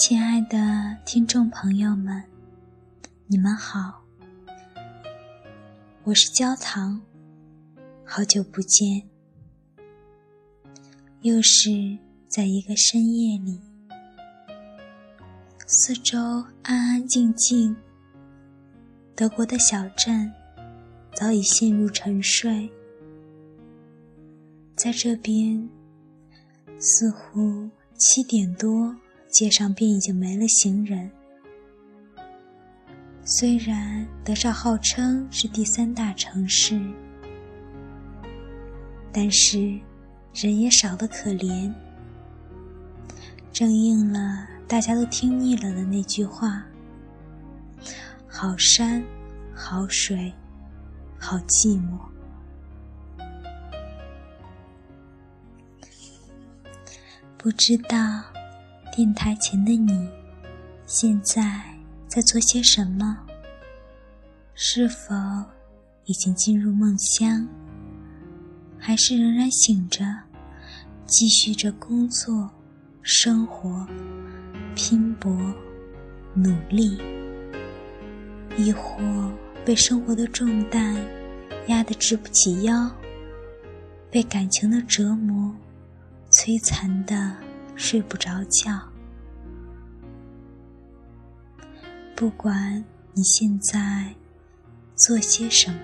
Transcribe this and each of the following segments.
亲爱的听众朋友们，你们好，我是焦糖，好久不见，又是在一个深夜里，四周安安静静，德国的小镇早已陷入沉睡，在这边似乎七点多。街上便已经没了行人。虽然德绍号称是第三大城市，但是人也少得可怜，正应了大家都听腻了的那句话：“好山好水好寂寞。”不知道。电台前的你，现在在做些什么？是否已经进入梦乡，还是仍然醒着，继续着工作、生活、拼搏、努力？亦或被生活的重担压得直不起腰，被感情的折磨摧残的睡不着觉？不管你现在做些什么，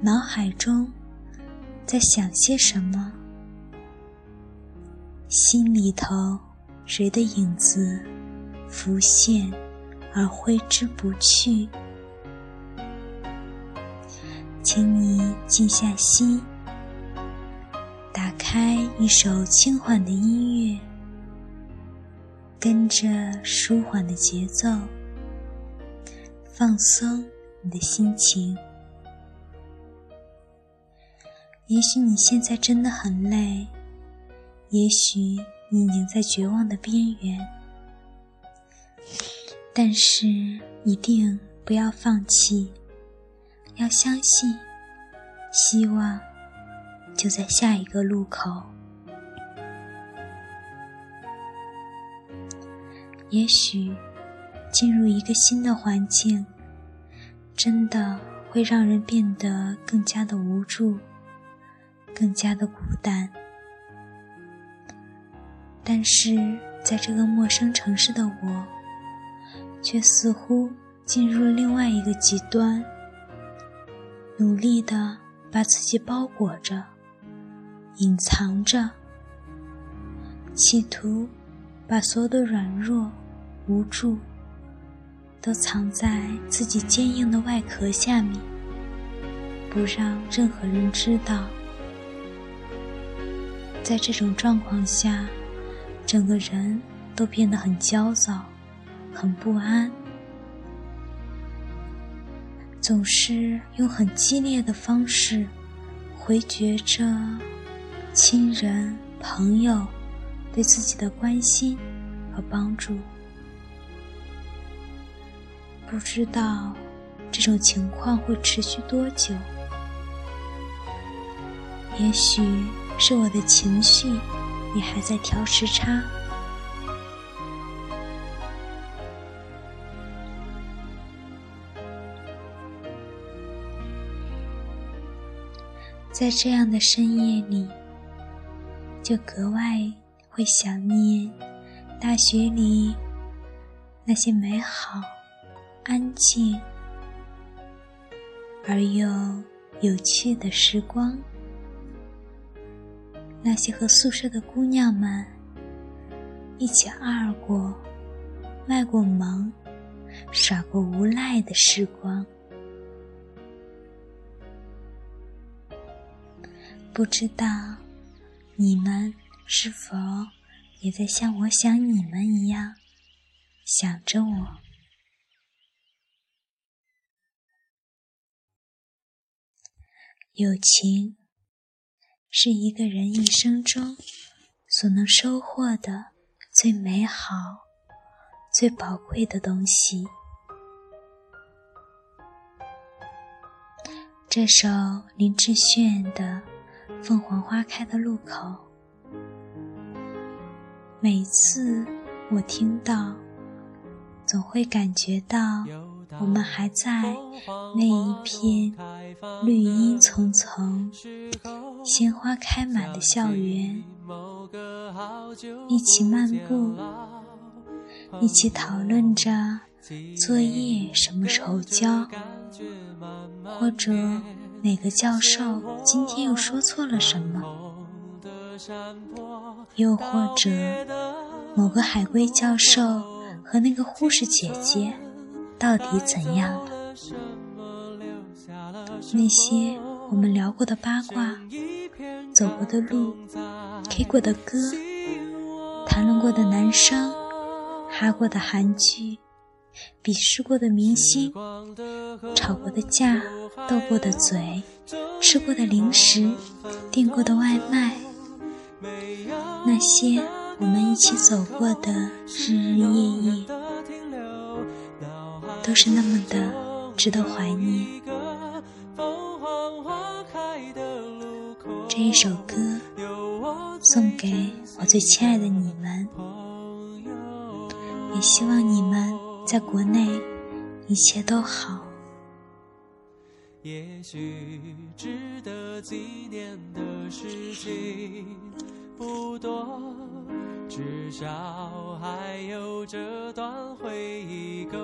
脑海中在想些什么，心里头谁的影子浮现而挥之不去？请你静下心，开一首轻缓的音乐，跟着舒缓的节奏。放松你的心情。也许你现在真的很累，也许你已经在绝望的边缘，但是一定不要放弃，要相信，希望就在下一个路口。也许。进入一个新的环境，真的会让人变得更加的无助，更加的孤单。但是，在这个陌生城市的我，却似乎进入了另外一个极端，努力的把自己包裹着，隐藏着，企图把所有的软弱、无助。都藏在自己坚硬的外壳下面，不让任何人知道。在这种状况下，整个人都变得很焦躁、很不安，总是用很激烈的方式回绝着亲人、朋友对自己的关心和帮助。不知道这种情况会持续多久，也许是我的情绪也还在调时差。在这样的深夜里，就格外会想念大学里那些美好。安静而又有趣的时光，那些和宿舍的姑娘们一起二过、卖过萌、耍过无赖的时光，不知道你们是否也在像我想你们一样想着我。友情是一个人一生中所能收获的最美好、最宝贵的东西。这首林志炫的《凤凰花开的路口》，每次我听到，总会感觉到，我们还在那一片绿荫丛丛、鲜花开满的校园，一起漫步，一起讨论着作业什么时候交，或者哪个教授今天又说错了什么，又或者。某个海归教授和那个护士姐姐到底怎样了？那些我们聊过的八卦、走过的路、K 过的歌、谈论过的男生、哈过的韩剧、鄙视过的明星、吵过的架、斗过的嘴、吃过的零食、订过的外卖，那些。我们一起走过的日日夜夜，都是那么的值得怀念。这一首歌送给我最亲爱的你们，也希望你们在国内一切都好。也许值得纪念的事情不多。至少还有这段回忆够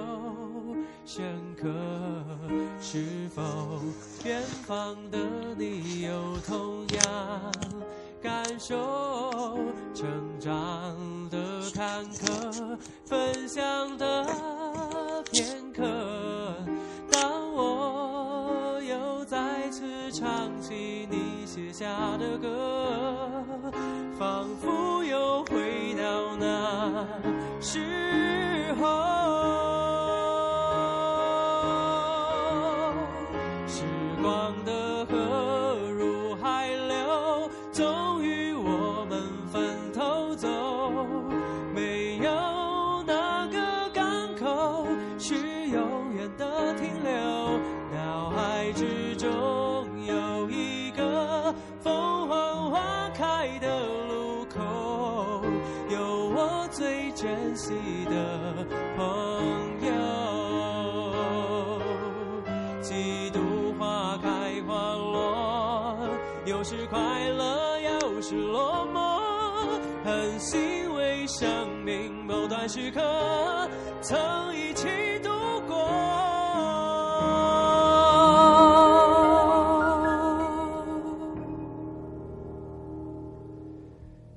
深刻。是否远方的你有同样感受？成长的坎坷，分享的片记得朋友几度花开花落有时快乐有时落寞很欣慰生命某段时刻曾一起度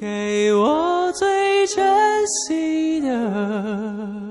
给我最珍惜的